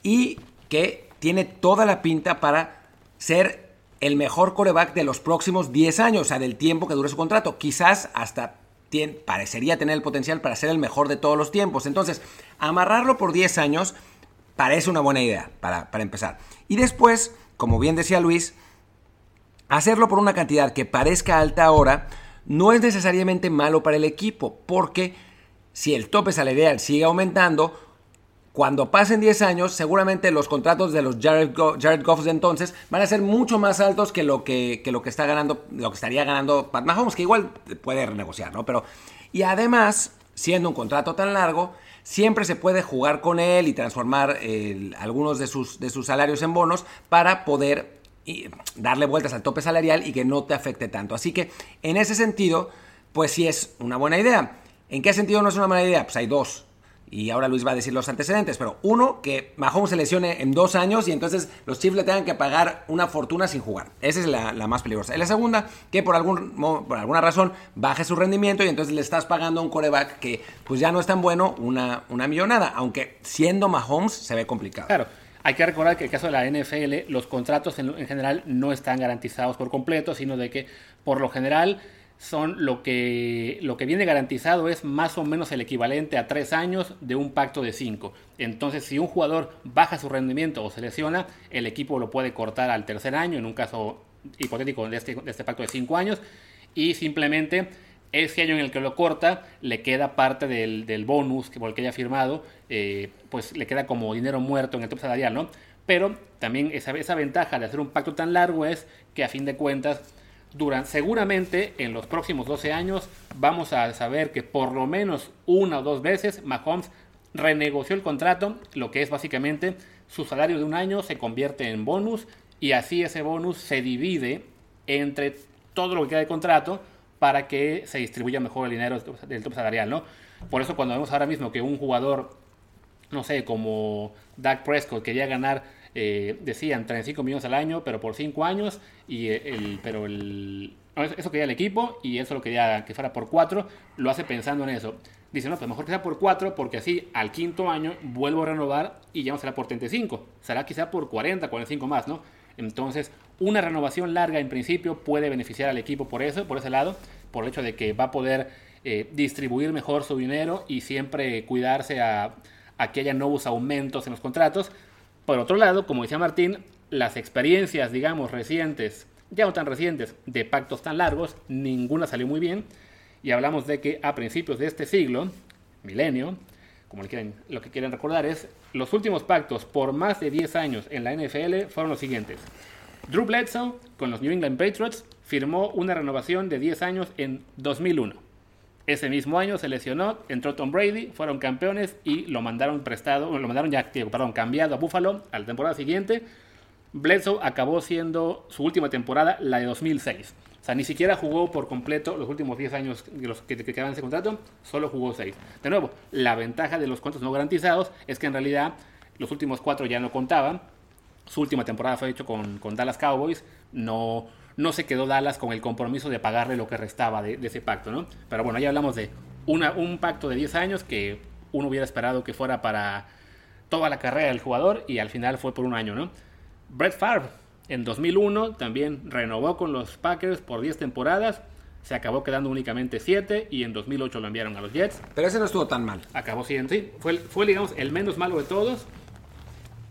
y que tiene toda la pinta para ser el mejor coreback de los próximos 10 años, o sea, del tiempo que dure su contrato. Quizás hasta parecería tener el potencial para ser el mejor de todos los tiempos. Entonces, amarrarlo por 10 años parece una buena idea para, para empezar. Y después, como bien decía Luis, hacerlo por una cantidad que parezca alta ahora no es necesariamente malo para el equipo, porque si el tope salarial sigue aumentando, cuando pasen 10 años, seguramente los contratos de los Jared, Goffs de entonces van a ser mucho más altos que lo que, está ganando, lo que estaría ganando Pat Mahomes, que igual puede renegociar, ¿no? Pero, y además, siendo un contrato tan largo, siempre se puede jugar con él y transformar algunos de sus, de sus salarios en bonos para poder darle vueltas al tope salarial y que no te afecte tanto. Así que, en ese sentido, pues sí es una buena idea. ¿En qué sentido no es una buena idea? Pues hay dos. Y ahora Luis va a decir los antecedentes, pero uno, que Mahomes se lesione en dos años y entonces los Chiefs le tengan que pagar una fortuna sin jugar. Esa es la, más peligrosa. Y la segunda, que por, algún, por alguna razón baje su rendimiento y entonces le estás pagando a un coreback que pues ya no es tan bueno una, una millonada, aunque siendo Mahomes se ve complicado. Claro. Hay que recordar que en el caso de la NFL, los contratos en, en general no están garantizados por completo, sino de que por lo general son lo que, lo que viene garantizado es más o menos el equivalente a tres años de un pacto de cinco. Entonces, si un jugador baja su rendimiento o se lesiona, el equipo lo puede cortar al tercer año, en un caso hipotético de este, de este pacto de cinco años, y simplemente ese año en el que lo corta, le queda parte del, del bonus que por el que haya firmado, eh, pues le queda como dinero muerto en el top salarial, ¿no? Pero también esa, esa ventaja de hacer un pacto tan largo es que a fin de cuentas seguramente en los próximos 12 años vamos a saber que por lo menos una o dos veces Mahomes renegoció el contrato, lo que es básicamente su salario de un año se convierte en bonus y así ese bonus se divide entre todo lo que queda de contrato para que se distribuya mejor el dinero del top salarial, ¿no? Por eso cuando vemos ahora mismo que un jugador, no sé, como Dak Prescott quería ganar eh, decían 35 millones al año, pero por 5 años, y el, pero el, eso quería el equipo y eso lo quería que fuera por 4, lo hace pensando en eso. Dice, no, pues mejor que sea por 4 porque así al quinto año vuelvo a renovar y ya no será por 35, será quizá por 40, 45 más, ¿no? Entonces, una renovación larga en principio puede beneficiar al equipo por eso, por ese lado, por el hecho de que va a poder eh, distribuir mejor su dinero y siempre cuidarse a que haya nuevos aumentos en los contratos, por otro lado, como decía Martín, las experiencias, digamos, recientes, ya no tan recientes, de pactos tan largos, ninguna salió muy bien. Y hablamos de que a principios de este siglo, milenio, como lo que quieren recordar es, los últimos pactos por más de 10 años en la NFL fueron los siguientes. Drew Bledsoe con los New England Patriots firmó una renovación de 10 años en 2001. Ese mismo año se lesionó, entró Tom Brady, fueron campeones y lo mandaron prestado, lo mandaron ya, perdón, cambiado a Buffalo a la temporada siguiente. Bledsoe acabó siendo su última temporada la de 2006. O sea, ni siquiera jugó por completo los últimos 10 años los que, que quedaban en ese contrato, solo jugó 6. De nuevo, la ventaja de los contratos no garantizados es que en realidad los últimos 4 ya no contaban. Su última temporada fue hecho con Dallas Cowboys. No, no se quedó Dallas con el compromiso de pagarle lo que restaba de, ese pacto, ¿no? Pero bueno, ya hablamos de una, un pacto de 10 años que uno hubiera esperado que fuera para toda la carrera del jugador y al final fue por un año, ¿no? Brett Favre en 2001 también renovó con los Packers por 10 temporadas. Se acabó quedando únicamente 7 y en 2008 lo enviaron a los Jets. Pero ese no estuvo tan mal. Acabó siendo, sí. Fue, fue digamos, el menos malo de todos.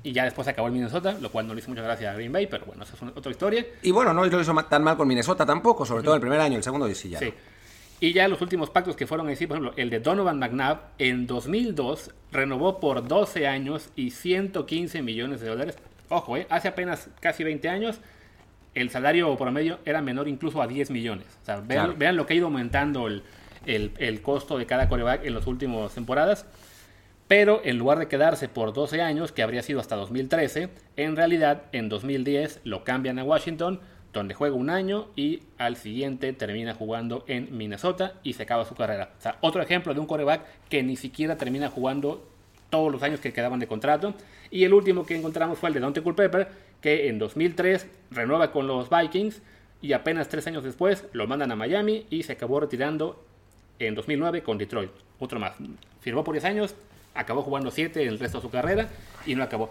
Y ya después acabó el Minnesota, lo cual no le hizo mucha gracia a Green Bay, pero bueno, esa es otra historia. Y bueno, no lo hizo tan mal con Minnesota tampoco, sobre todo el primer año, el segundo sí ya. Sí. Y ya los últimos pactos que fueron así, por ejemplo, el de Donovan McNabb en 2002 renovó por 12 años y 115 millones de dólares Ojo, ¿eh? hace apenas casi 20 años el salario promedio era menor incluso a 10 millones. O sea, vean, lo que ha ido aumentando el, costo de cada coreback en las últimas temporadas. Pero en lugar de quedarse por 12 años, que habría sido hasta 2013, en realidad en 2010 lo cambian a Washington, donde juega un año y al siguiente termina jugando en Minnesota y se acaba su carrera. O sea, otro ejemplo de un coreback que ni siquiera termina jugando todos los años que quedaban de contrato. Y el último que encontramos fue el de Dante Culpepper, que en 2003 renueva con los Vikings y apenas tres años después lo mandan a Miami y se acabó retirando en 2009 con Detroit. Otro más. Firmó por 10 años, acabó jugando 7 el resto de su carrera y no acabó.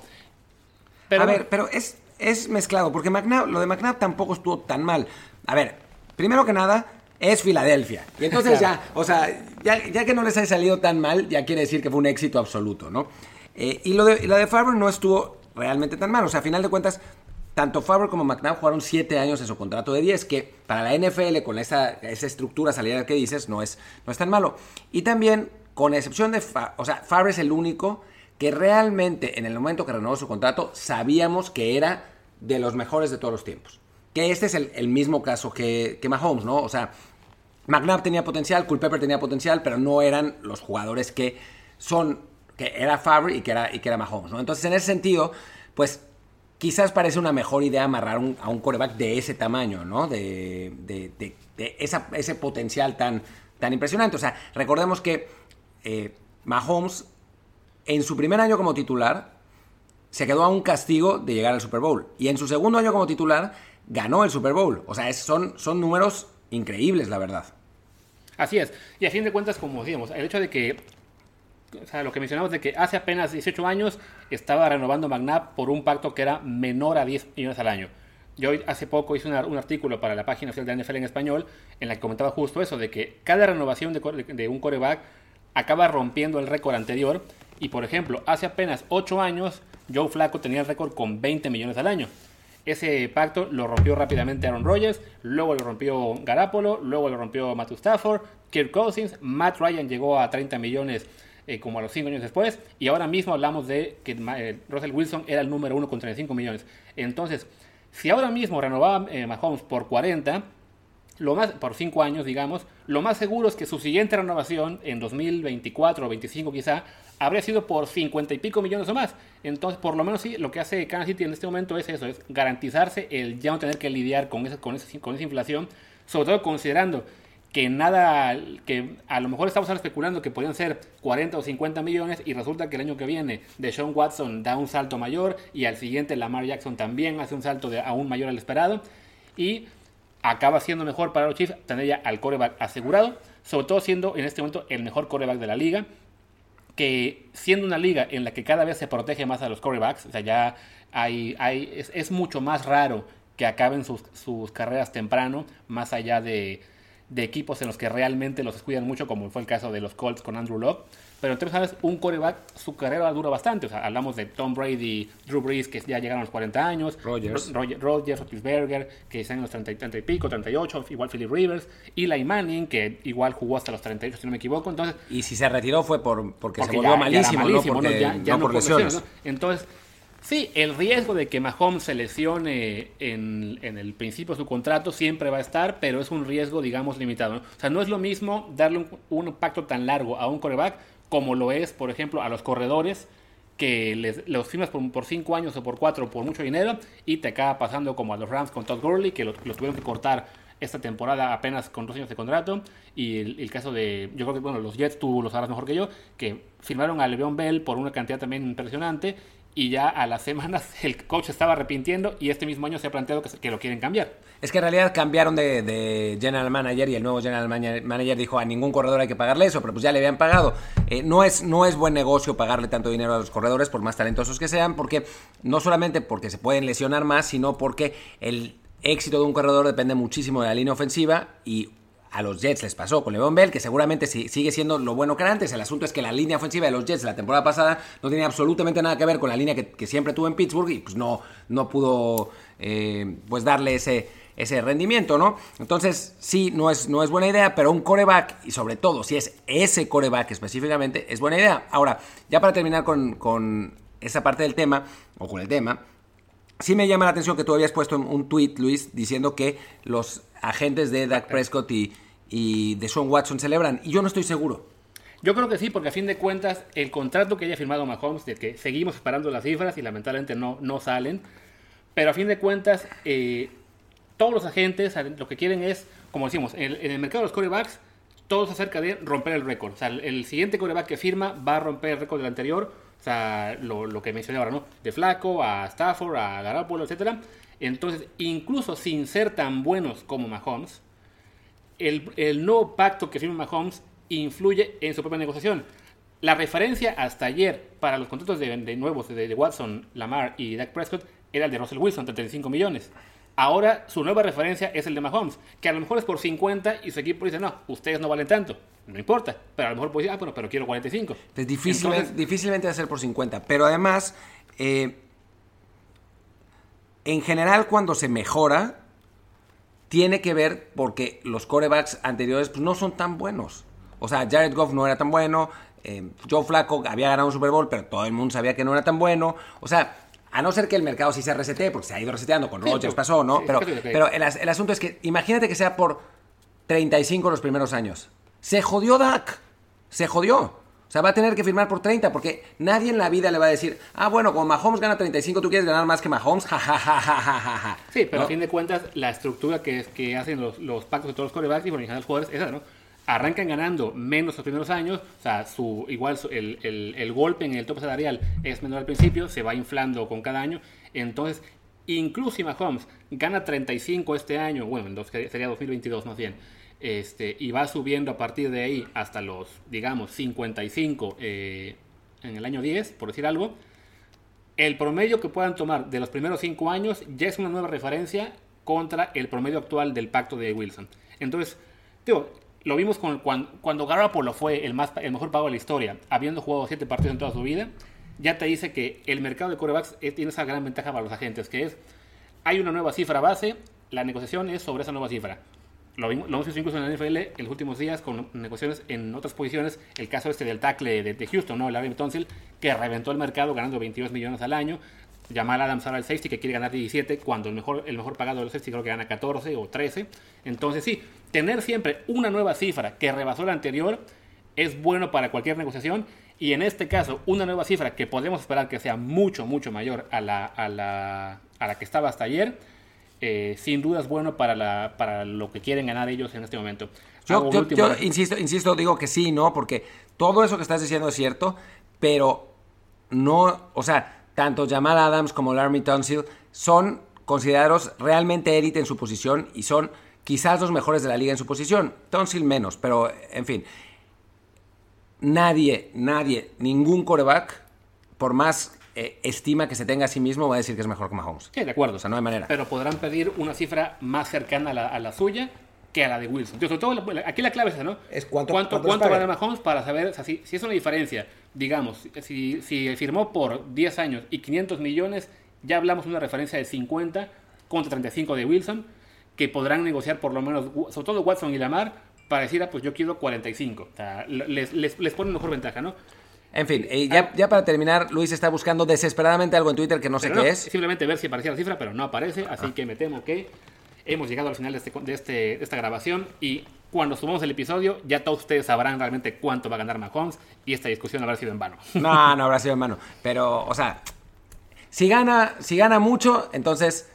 Pero, a ver, pero es, es mezclado, porque McNabb, lo de McNabb tampoco estuvo tan mal. A ver, primero que nada, es Filadelfia. Y entonces ya, o sea, ya, que no les ha salido tan mal, ya quiere decir que fue un éxito absoluto, ¿no? Eh, y, lo de, lo de Favre no estuvo realmente tan mal. O sea, a final de cuentas, tanto Favre como McNabb jugaron 7 años en su contrato de 10, que para la NFL, con esa, esa estructura salida que dices, no es, no es tan malo. Y también, con excepción de, o sea, Favre es el único que realmente en el momento que renovó su contrato sabíamos que era de los mejores de todos los tiempos. Que este es el, mismo caso que, que, Mahomes, ¿no? O sea, McNabb tenía potencial, Culpepper tenía potencial, pero no eran los jugadores que son, que era Favre y que era, y que era Mahomes, ¿no? Entonces, en ese sentido, pues quizás parece una mejor idea amarrar a un coreback de ese tamaño, ¿no? De, de, ese potencial tan, tan impresionante. O sea, recordemos que eh, Mahomes, en su primer año como titular, se quedó a un castigo de llegar al Super Bowl. Y en su segundo año como titular, ganó el Super Bowl. O sea, son, son números increíbles, la verdad. Así es. Y a fin de cuentas, como decíamos, el hecho de que, lo que mencionamos de que hace apenas 18 años estaba renovando McNabb por un pacto que era menor a 10 millones al año. Yo hace poco hice un artículo para la página oficial de NFL en español en la que comentaba justo eso, de que cada renovación de, de un coreback acaba rompiendo el récord anterior. Y por ejemplo, hace apenas 8 años, Joe Flacco tenía el récord con 20 millones al año. Ese pacto lo rompió rápidamente Aaron Rodgers, luego lo rompió Garapolo, luego lo rompió Matthew Stafford, Kirk Cousins, Matt Ryan llegó a 30 millones eh, como a los 5 años después, y ahora mismo hablamos de que eh, Russell Wilson era el número uno con 35 millones. Entonces, si ahora mismo renovaba eh, Mahomes por 40, lo más, por 5 años, digamos, lo más seguro es que su siguiente renovación en 2024 o 25 quizá habría sido por 50 y pico millones o más. Entonces, por lo menos sí, lo que hace Kansas City en este momento es eso, es garantizarse el ya no tener que lidiar con esa, con esa, con esa inflación, sobre todo considerando que nada, que a lo mejor estamos especulando que podrían ser 40 o 50 millones y resulta que el año que viene de Sean Watson da un salto mayor y al siguiente Lamar Jackson también hace un salto de aún mayor al esperado y acaba siendo mejor para los Chiefs tener ya al coreback asegurado, sobre todo siendo en este momento el mejor coreback de la liga que siendo una liga en la que cada vez se protege más a los corebacks, o sea, ya hay, hay, es, mucho más raro que acaben sus, sus carreras temprano, más allá de, de, equipos en los que realmente los cuidan mucho, como fue el caso de los Colts con Andrew Locke. Pero entonces, ¿sabes? Un coreback, su carrera dura bastante. O sea, hablamos de Tom Brady, Drew Brees, que ya llegaron a los 40 años. Rogers. Roger, Rogers, que están en los 30, 30, y pico, 38. Igual Philip Rivers. Eli Manning, que igual jugó hasta los 38, si no me equivoco. Entonces, y si se retiró fue por, porque, se volvió malísimo, malísimo, ¿no? ya, no por lesiones. Entonces, Sí, el riesgo de que Mahomes se lesione en, el principio de su contrato siempre va a estar, pero es un riesgo, digamos, limitado. O sea, no es lo mismo darle un, pacto tan largo a un coreback como lo es, por ejemplo, a los corredores, que les, los firmas por, cinco años o por cuatro por mucho dinero y te acaba pasando como a los Rams con Todd Gurley, que lo, tuvieron que cortar esta temporada apenas con dos años de contrato. Y el, caso de, yo creo que bueno, los Jets, tú lo sabrás mejor que yo, que firmaron a Le'Veon Bell por una cantidad también impresionante y ya a las semanas el coach estaba arrepintiendo y este mismo año se ha planteado que, lo quieren cambiar. Es que en realidad cambiaron de, general manager y el nuevo general manager dijo a ningún corredor hay que pagarle eso, pero pues ya le habían pagado. Eh, no, es, no es buen negocio pagarle tanto dinero a los corredores, por más talentosos que sean, porque no solamente porque se pueden lesionar más, sino porque el éxito de un corredor depende muchísimo de la línea ofensiva y a los Jets les pasó con Le'Veon Bell, que seguramente sigue siendo lo bueno que era antes. El asunto es que la línea ofensiva de los Jets la temporada pasada no tenía absolutamente nada que ver con la línea que, siempre tuvo en Pittsburgh y pues no, no pudo eh, pues darle ese, ese rendimiento, ¿no? Entonces, sí, no es, no es buena idea, pero un coreback, y sobre todo si es ese coreback específicamente, es buena idea. Ahora, ya para terminar con, con esa parte del tema, o con el tema, sí me llama la atención que tú habías puesto un tweet, Luis, diciendo que los agentes de Dak Prescott y, y de Sean Watson celebran. Y yo no estoy seguro. Yo creo que sí, porque a fin de cuentas, el contrato que haya firmado Mahomes, de que seguimos esperando las cifras y lamentablemente no, no salen, pero a fin de cuentas, eh, todos los agentes lo que quieren es, como decimos, en el, mercado de los corebacks, todos acerca de romper el récord. O sea, el, siguiente coreback que firma va a romper el récord del anterior. O sea, lo, que mencioné ahora, ¿no? De Flaco, a Stafford, a Garoppolo, etc. Entonces, incluso sin ser tan buenos como Mahomes, el, nuevo pacto que firma Mahomes influye en su propia negociación. La referencia hasta ayer para los contratos de, nuevos de, Watson, Lamar y Dak Prescott era el de Russell Wilson, 35 millones. Ahora su nueva referencia es el de Mahomes, que a lo mejor es por 50 y su equipo dice, no, ustedes no valen tanto. No importa, pero a lo mejor puede decir, ah, bueno, pero quiero 45. Es difícilmente, difícilmente va a ser por 50, pero además, eh, en general cuando se mejora, tiene que ver porque los corebacks anteriores pues, no son tan buenos. O sea, Jared Goff no era tan bueno, eh, Joe Flacco había ganado un Super Bowl, pero todo el mundo sabía que no era tan bueno. O sea, a no ser que el mercado sí se resete, porque se ha ido reseteando, con Rodgers pasó, ¿no? pero pero el, el, asunto es que imagínate que sea por 35 los primeros años. Se jodió Dak. Se jodió. O sea, va a tener que firmar por 30 porque nadie en la vida le va a decir, ah, bueno, como Mahomes gana 35, tú quieres ganar más que Mahomes, ja, Sí, pero a fin de cuentas, la estructura que, que hacen los, los pactos de todos los corebacks y por los jugadores es esa, ¿no? Arrancan ganando menos los primeros años, o sea, su, igual el, el, el golpe en el tope salarial es menor al principio, se va inflando con cada año, entonces incluso si Mahomes gana 35 este año, bueno, sería 2022 más bien, este, y va subiendo a partir de ahí hasta los, digamos, 55 eh, en el año 10, por decir algo, el promedio que puedan tomar de los primeros 5 años ya es una nueva referencia contra el promedio actual del pacto de Wilson. Entonces, digo, lo vimos con, cuando, cuando Garoppolo fue el, más, el mejor pago de la historia, habiendo jugado 7 partidos en toda su vida, ya te dice que el mercado de corebacks tiene esa gran ventaja para los agentes, que es, hay una nueva cifra base, la negociación es sobre esa nueva cifra. Lo, hemos visto incluso en la NFL en los últimos días con negociaciones en otras posiciones. El caso este del tackle de, Houston, ¿no? Larry Tonsil, que reventó el mercado ganando 22 millones al año. Jamal Adams ahora el safety que quiere ganar 17 cuando el mejor, el mejor pagado del safety creo que gana 14 o 13. Entonces sí, tener siempre una nueva cifra que rebasó la anterior es bueno para cualquier negociación. Y en este caso, una nueva cifra que podemos esperar que sea mucho, mucho mayor a la, a la, a la que estaba hasta ayer eh, sin duda es bueno para, la, para lo que quieren ganar ellos en este momento. Yo, insisto, insisto, digo que sí, ¿no? Porque todo eso que estás diciendo es cierto, pero no, o sea, tanto Jamal Adams como Larry Tunsil son considerados realmente élite en su posición y son quizás los mejores de la liga en su posición. Tunsil menos, pero en fin. Nadie, nadie, ningún coreback, por más eh, estima que se tenga a sí mismo, va a decir que es mejor que Mahomes. Sí, de acuerdo. O sea, no hay manera. Pero podrán pedir una cifra más cercana a la, suya que a la de Wilson. aquí la clave es esa, ¿no? Es cuánto, cuánto, cuánto, gana Mahomes para saber si, es una diferencia. Digamos, si, si firmó por 10 años y 500 millones, ya hablamos de una referencia de 50 contra 35 de Wilson, que podrán negociar por lo menos, sobre todo Watson y Lamar, para decir, ah, pues yo quiero 45. O sea, les, les, les pone mejor ventaja, ¿no? En fin, y ya, ya para terminar, Luis está buscando desesperadamente algo en Twitter que no sé qué es. Simplemente ver si aparecía la cifra, pero no aparece, así que me temo que hemos llegado al final de, este, de, este, de esta grabación y cuando subamos el episodio ya todos ustedes sabrán realmente cuánto va a ganar Mahomes y esta discusión habrá sido en vano. No, no habrá sido en mano. Pero, o sea, si gana, si gana mucho, entonces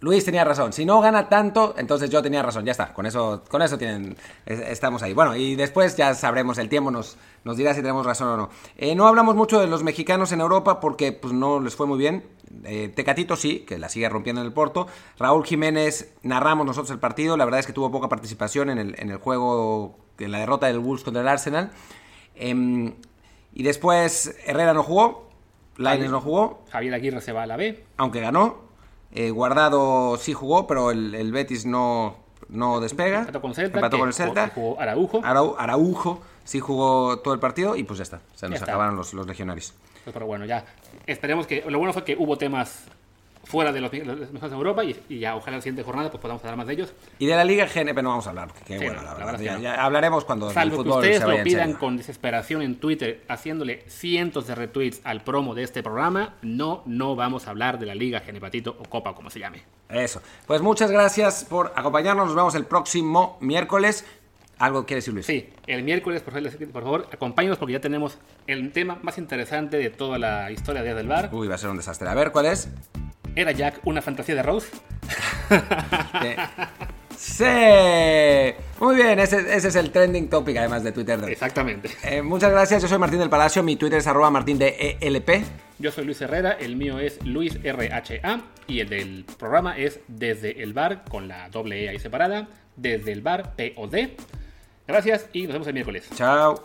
Luis tenía razón. Si no gana tanto, entonces yo tenía razón. Ya está. Con eso, con eso tienen, es- estamos ahí. Bueno, y después ya sabremos, el tiempo nos, nos dirá si tenemos razón o no. Eh, no hablamos mucho de los mexicanos en Europa porque pues, no les fue muy bien. Eh, Tecatito sí, que la sigue rompiendo en el Porto. Raúl Jiménez, narramos nosotros el partido. La verdad es que tuvo poca participación en el, en el juego, en la derrota del Wolves contra el Arsenal. Em, y después Herrera no jugó. Lainez no jugó Javier Aguirre se va a la B. aunque ganó. Eh, Guardado sí jugó, pero el, el Betis no, no despega. Empató con Celta. Empató con el Celta. Jugó, Araujo. Arau- Araujo sí jugó todo el partido y pues ya está. Se nos está. acabaron los, los legionarios. Pues, Pero bueno, ya esperemos que. Lo bueno fue que hubo temas fuera de los, los mejores de Europa y, y ya ojalá en la siguiente jornada pues podamos hablar más de ellos. Y de la Liga GNP no vamos a hablar. porque Qué Sí, bueno, no, la la verdad. Ya, que ya hablaremos cuando el Salvo que fútbol ustedes se lo vaya pidan con desesperación en Twitter, haciéndole cientos de retweets al promo de este programa, no, no vamos a hablar de la Liga Genepatito o Copa, como se llame. Eso. Pues muchas gracias por acompañarnos. Nos vemos el próximo miércoles. ¿Algo quiere decir Luis? Sí, el miércoles, por favor, por favor, acompáñenos porque ya tenemos el tema más interesante de toda la historia de del bar. Uy, va a ser un desastre. A ver, ¿cuál es? ¿Era Jack una fantasía de Rose? Sí. Muy bien, ese, ese es el trending topic además de Twitter. Exactamente. Eh, muchas gracias, yo soy Martín del Palacio, mi Twitter es arroba martín de ELP. Yo soy Luis Herrera, el mío es Luis RHA y el del programa es Desde el Bar con la doble E ahí separada, Desde el Bar POD. Gracias y nos vemos el miércoles. Chao.